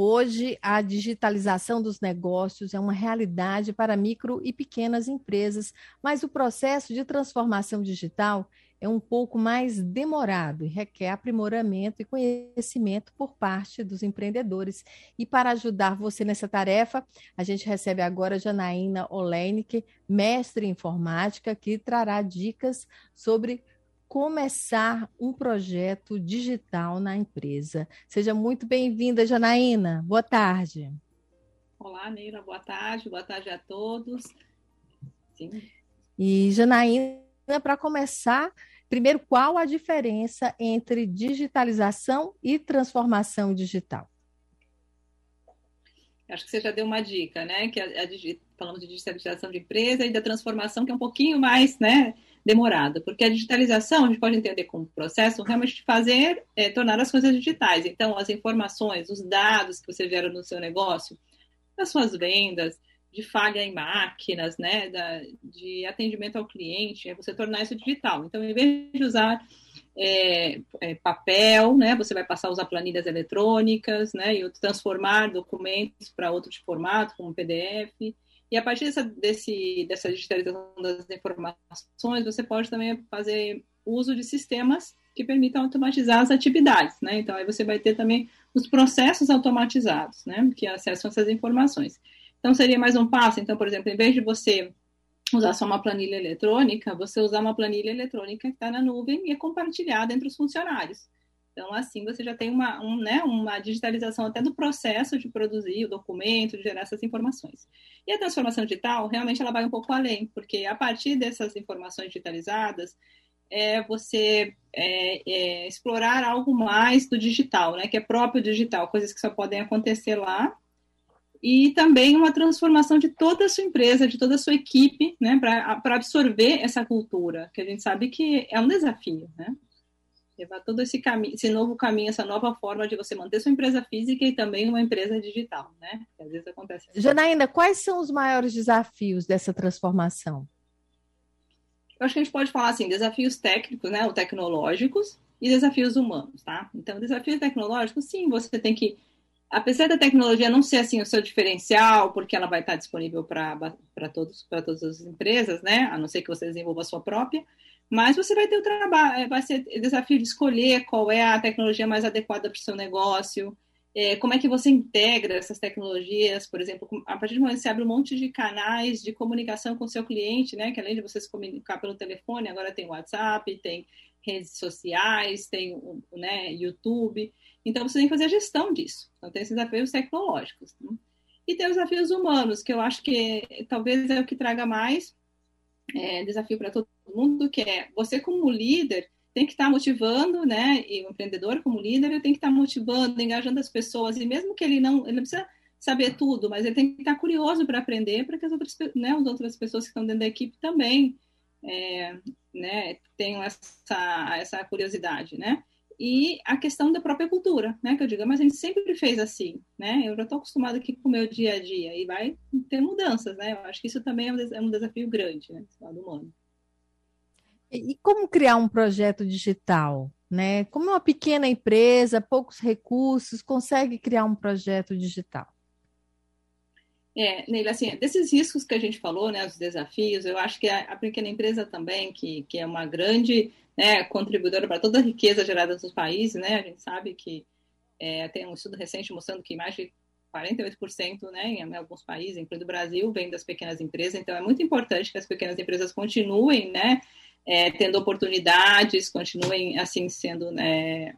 Hoje, a digitalização dos negócios é uma realidade para micro e pequenas empresas, mas o processo de transformação digital é um pouco mais demorado e requer aprimoramento e conhecimento por parte dos empreendedores. E para ajudar você nessa tarefa, a gente recebe agora Janaína Olenik, mestre em informática, que trará dicas sobre começar um projeto digital na empresa. Seja muito bem-vinda, Janaína. Boa tarde. Olá, Neila. Boa tarde. Boa tarde a todos. Sim. E, Janaína, para começar, primeiro, qual a diferença entre digitalização e transformação digital? Acho que você já deu uma dica, né? Que a, a, falamos de digitalização de empresa e da transformação, que é um pouquinho mais, né? Demorada, porque a digitalização a gente pode entender como processo realmente de fazer, é, tornar as coisas digitais. Então, as informações, os dados que você gera no seu negócio, das suas vendas, de falha em máquinas, né, da, de atendimento ao cliente, é você tornar isso digital. Então, em vez de usar é, é, papel, né, você vai passar a usar planilhas eletrônicas, né, e transformar documentos para outro formato, como PDF. E a partir dessa, desse, dessa digitalização das informações, você pode também fazer uso de sistemas que permitam automatizar as atividades, né? Então, aí você vai ter também os processos automatizados, né? Que acessam essas informações. Então, seria mais um passo. Então, por exemplo, em vez de você usar só uma planilha eletrônica, você usar uma planilha eletrônica que está na nuvem e é compartilhada entre os funcionários. Então, assim, você já tem uma, um, né, uma digitalização até do processo de produzir o documento, de gerar essas informações. E a transformação digital, realmente, ela vai um pouco além, porque a partir dessas informações digitalizadas, é você é, é, explorar algo mais do digital, né, que é próprio digital, coisas que só podem acontecer lá, e também uma transformação de toda a sua empresa, de toda a sua equipe, né, para absorver essa cultura, que a gente sabe que é um desafio, né? Levar todo esse caminho, esse novo caminho, essa nova forma de você manter sua empresa física e também uma empresa digital, né? Às vezes acontece. Assim. Janaína, quais são os maiores desafios dessa transformação? Eu acho que a gente pode falar assim, desafios técnicos, né, ou tecnológicos, e desafios humanos, tá? Então, desafios tecnológicos, sim, você tem que, apesar da tecnologia não ser assim o seu diferencial, porque ela vai estar disponível para todos, para todas as empresas, né? A não ser que você desenvolva a sua própria, mas você vai ter o trabalho, é, vai ser o desafio de escolher qual é a tecnologia mais adequada para o seu negócio, é, como é que você integra essas tecnologias, por exemplo, a partir do momento que você abre um monte de canais de comunicação com o seu cliente, né, que além de você se comunicar pelo telefone, agora tem WhatsApp, tem redes sociais, tem né, YouTube, então você tem que fazer a gestão disso, então tem esses desafios tecnológicos. Né? E tem os desafios humanos, que eu acho que talvez é o que traga mais é, desafio para todo mundo, que é você como líder tem que estar motivando, né? E o empreendedor como líder ele tem que estar motivando, engajando as pessoas e mesmo que ele não, ele não precisa saber tudo, mas ele tem que estar curioso para aprender, para que as outras, né, as outras pessoas que estão dentro da equipe também, é, né, tenham essa, essa curiosidade, né? E a questão da própria cultura, né? Que eu digo, mas a gente sempre fez assim, né? Eu já estou acostumado aqui com o meu dia a dia e vai ter mudanças, né? Eu acho que isso também é um é desafio grande, né? Do lado humano. E como criar um projeto digital, né? Como uma pequena empresa, poucos recursos, consegue criar um projeto digital? É, Neila, assim, desses riscos que a gente falou, né, os desafios, eu acho que a, a pequena empresa também, que, que é uma grande né, contribuidora para toda a riqueza gerada nos países, né? A gente sabe que é, tem um estudo recente mostrando que mais de 48% né, em alguns países, incluindo o Brasil, vem das pequenas empresas. Então, é muito importante que as pequenas empresas continuem, né, é, tendo oportunidades, continuem assim sendo, né,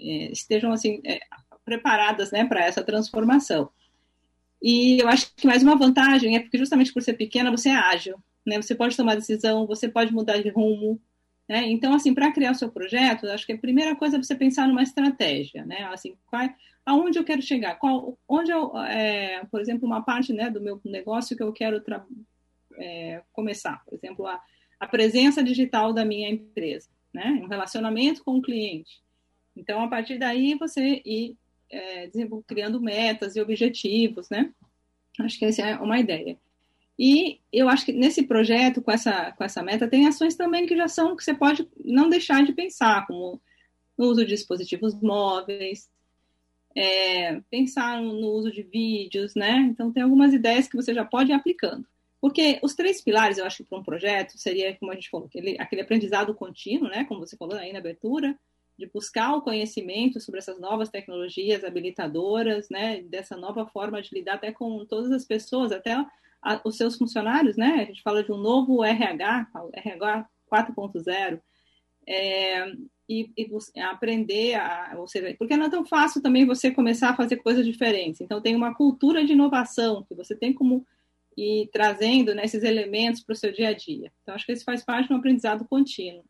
é, estejam assim é, preparadas, né, para essa transformação. E eu acho que mais uma vantagem é porque justamente por ser pequena você é ágil, né? Você pode tomar decisão, você pode mudar de rumo, né? Então, assim, para criar o seu projeto, acho que a primeira coisa é você pensar numa estratégia, né? Assim, qual, aonde eu quero chegar? Qual, onde eu, é, por exemplo, uma parte né, do meu negócio que eu quero é, começar, por exemplo, a, a presença digital da minha empresa, né? Um relacionamento com o cliente. Então, a partir daí, você ir é, criando metas e objetivos, né? Acho que essa é uma ideia. E eu acho que nesse projeto, com essa, com essa meta, tem ações também que já são que você pode não deixar de pensar, como no uso de dispositivos móveis, é, pensar no uso de vídeos, né? Então, tem algumas ideias que você já pode ir aplicando. Porque os três pilares, eu acho que para um projeto, seria, como a gente falou, aquele, aquele aprendizado contínuo, né? Como você falou aí na abertura, de buscar o conhecimento sobre essas novas tecnologias habilitadoras, né? Dessa nova forma de lidar até com todas as pessoas, até a, os seus funcionários, né? A gente fala de um novo RH, RH 4.0. É, e, e aprender a, ou seja, porque não é tão fácil também você começar a fazer coisas diferentes. Então tem uma cultura de inovação que você tem como ir trazendo né, esses elementos para o seu dia a dia. Então acho que isso faz parte de um aprendizado contínuo.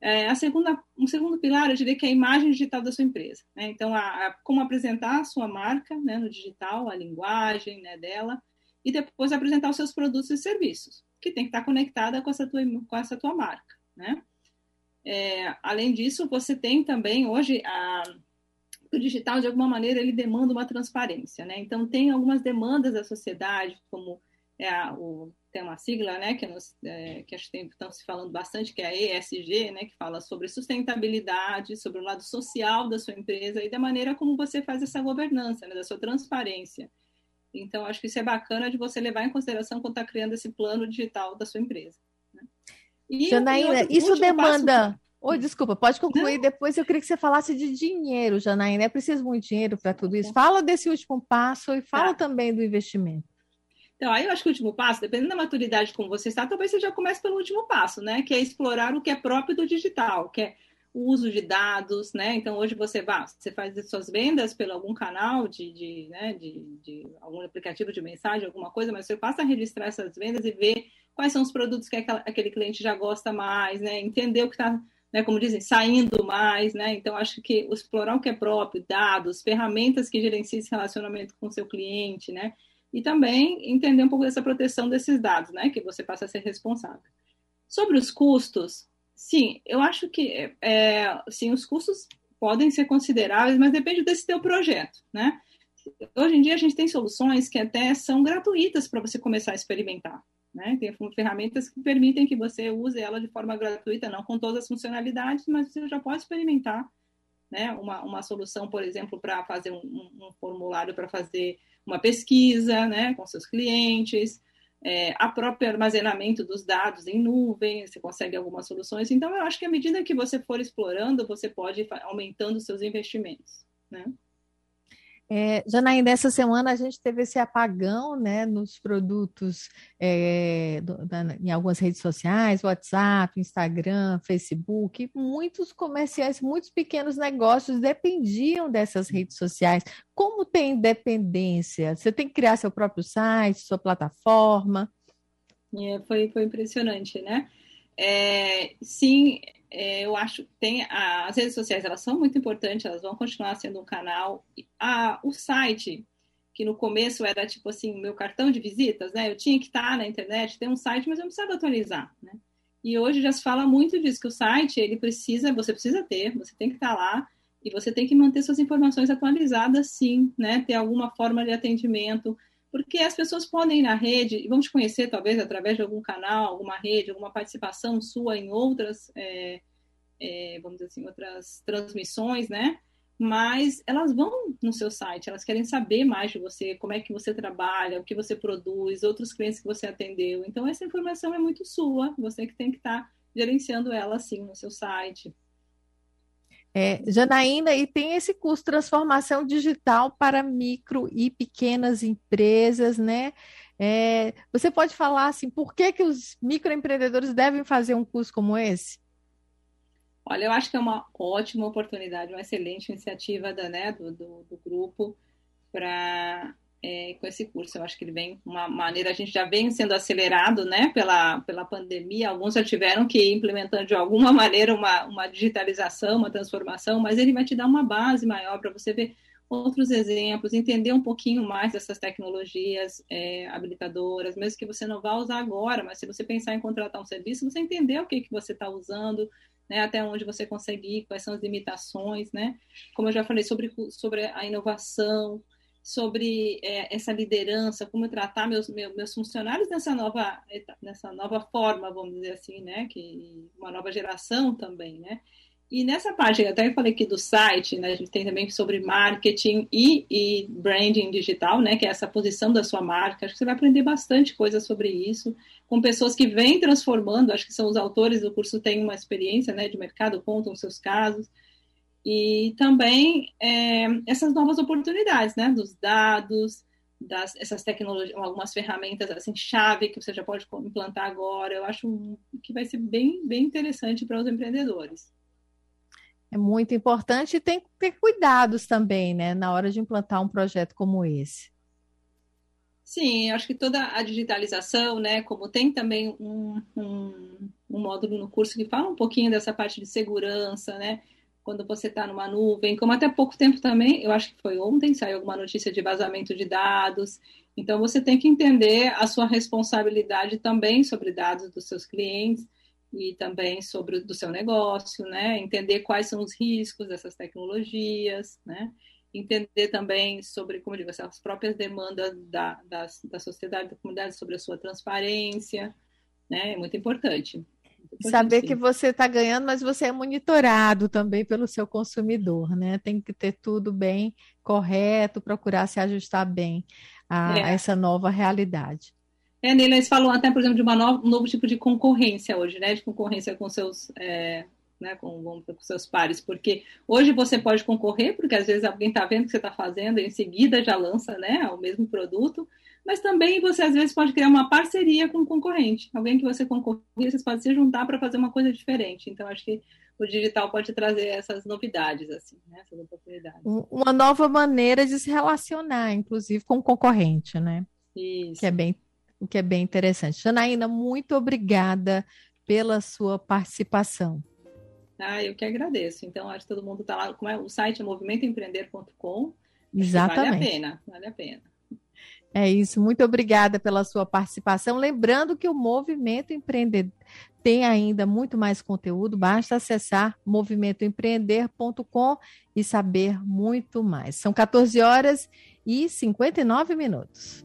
É, a segunda, um segundo pilar, eu diria que é a imagem digital da sua empresa. Né? Então, a, a, como apresentar a sua marca né, no digital, a linguagem né, dela, e depois apresentar os seus produtos e serviços, que tem que estar conectada com essa tua, com essa tua marca. Né? É, além disso, você tem também hoje a, o digital, de alguma maneira, ele demanda uma transparência, né? Então, tem algumas demandas da sociedade, como é a, o, tem uma sigla, né, que, nós, é, que acho que estão se falando bastante, que é a ESG, né, que fala sobre sustentabilidade, sobre o lado social da sua empresa e da maneira como você faz essa governança, né, da sua transparência. Então, acho que isso é bacana de você levar em consideração quando está criando esse plano digital da sua empresa. E, Janaína, e isso demanda. Passo... Oi, desculpa, pode concluir. Não. Depois eu queria que você falasse de dinheiro, Janaína. É preciso muito dinheiro para tudo isso. Fala desse último passo e fala tá. também do investimento. Então, aí eu acho que o último passo, dependendo da maturidade como você está, talvez você já comece pelo último passo, né? Que é explorar o que é próprio do digital, que é o uso de dados, né? Então, hoje você vai, você faz as suas vendas pelo algum canal de, de, né, de, de algum aplicativo de mensagem, alguma coisa, mas você passa a registrar essas vendas e ver quais são os produtos que aquela, aquele cliente já gosta mais, né? Entender o que está, né, como dizem, saindo mais, né? Então, acho que explorar o que é próprio, dados, ferramentas que gerenciem esse relacionamento com o seu cliente, né? E também entender um pouco dessa proteção desses dados, né? Que você passa a ser responsável. Sobre os custos, sim, eu acho que, é, sim, os custos podem ser consideráveis, mas depende desse teu projeto, né? Hoje em dia a gente tem soluções que até são gratuitas para você começar a experimentar. Né? Tem ferramentas que permitem que você use ela de forma gratuita, não com todas as funcionalidades, mas você já pode experimentar né? uma, uma solução, por exemplo, para fazer um, um formulário para fazer uma pesquisa né? com seus clientes, é, a próprio armazenamento dos dados em nuvem, você consegue algumas soluções. Então, eu acho que à medida que você for explorando, você pode ir aumentando seus investimentos. Né? É, Janaína, essa semana a gente teve esse apagão né, nos produtos é, do, da, em algumas redes sociais, WhatsApp, Instagram, Facebook. Muitos comerciantes, muitos pequenos negócios dependiam dessas redes sociais. Como tem dependência? Você tem que criar seu próprio site, sua plataforma? É, foi, foi impressionante, né? É, sim, eu acho que tem as redes sociais elas são muito importantes, elas vão continuar sendo um canal. O site, que no começo era tipo assim, meu cartão de visitas, né? Eu tinha que estar na internet, ter um site, mas eu não precisava atualizar, né? E hoje já se fala muito disso, que o site, ele precisa, você precisa ter, você tem que estar lá, e você tem que manter suas informações atualizadas, sim, né? Ter alguma forma de atendimento, porque as pessoas podem ir na rede e vão te conhecer talvez através de algum canal, alguma rede, alguma participação sua em outras, é, é, vamos dizer assim, outras transmissões, né? Mas elas vão no seu site, elas querem saber mais de você, como é que você trabalha, o que você produz, outros clientes que você atendeu. Então essa informação é muito sua, você que tem que estar tá gerenciando ela assim no seu site. É, Janaína, e tem esse curso Transformação Digital para micro e pequenas empresas, né? É, você pode falar assim, por que, que os microempreendedores devem fazer um curso como esse? Olha, eu acho que é uma ótima oportunidade, uma excelente iniciativa da, né, do, do, do grupo para é, com esse curso. Eu acho que ele vem uma maneira, a gente já vem sendo acelerado né, pela, pela pandemia, alguns já tiveram que ir implementando de alguma maneira uma, uma digitalização, uma transformação, mas ele vai te dar uma base maior para você ver outros exemplos, entender um pouquinho mais dessas tecnologias é, habilitadoras, mesmo que você não vá usar agora, mas se você pensar em contratar um serviço, você entender o que, que você está usando, né, até onde você consegue ir, quais são as limitações, né? Como eu já falei sobre, sobre a inovação, sobre é, essa liderança, como tratar meus, meus, funcionários nessa nova, nessa nova forma, vamos dizer assim, né? Que uma nova geração também, né? E nessa parte, até eu falei aqui do site, né, a gente tem também sobre marketing e, e, branding digital, né, que é essa posição da sua marca. Acho que você vai aprender bastante coisa sobre isso, com pessoas que vêm transformando, acho que são os autores do curso, têm uma experiência né, de mercado, contam seus casos. E também é, essas novas oportunidades, né, dos dados, das, essas tecnologias, algumas ferramentas assim chave que você já pode implantar agora. Eu acho que vai ser bem, bem interessante para os empreendedores é muito importante e tem que ter cuidados também, né, na hora de implantar um projeto como esse. Sim, acho que toda a digitalização, né, como tem também um, um, um módulo no curso que fala um pouquinho dessa parte de segurança, né, quando você está numa nuvem, como até pouco tempo também, eu acho que foi ontem, saiu alguma notícia de vazamento de dados, então você tem que entender a sua responsabilidade também sobre dados dos seus clientes, e também sobre do seu negócio, né? Entender quais são os riscos dessas tecnologias, né? Entender também sobre, como digo, as próprias demandas da, da, da sociedade, da comunidade, sobre a sua transparência, né? É muito importante. Saber sim. que você está ganhando, mas você é monitorado também pelo seu consumidor, né? Tem que ter tudo bem correto, procurar se ajustar bem a, é. a essa nova realidade. É, Neila, eles falam até, por exemplo, de um novo tipo de concorrência hoje, né? De concorrência com seus, é, né, com, com, seus pares, porque hoje você pode concorrer, porque às vezes alguém está vendo o que você está fazendo e em seguida já lança né, o mesmo produto, mas também você às vezes pode criar uma parceria com um concorrente, alguém que você concorrer, vocês podem se juntar para fazer uma coisa diferente. Então, acho que o digital pode trazer essas novidades, assim, né, essas oportunidades. Uma nova maneira de se relacionar, inclusive, com o concorrente, né? Isso. Que é bem o que é bem interessante. Janaína, muito obrigada pela sua participação. Ah, eu que agradeço. Então, acho que todo mundo está lá. Como é? O site é movimentoempreender.com. Exatamente. Vale a pena, vale a pena. É isso, muito obrigada pela sua participação. Lembrando que o Movimento Empreender tem ainda muito mais conteúdo, basta acessar movimentoempreender.com e saber muito mais. São 14 horas e 59 minutos.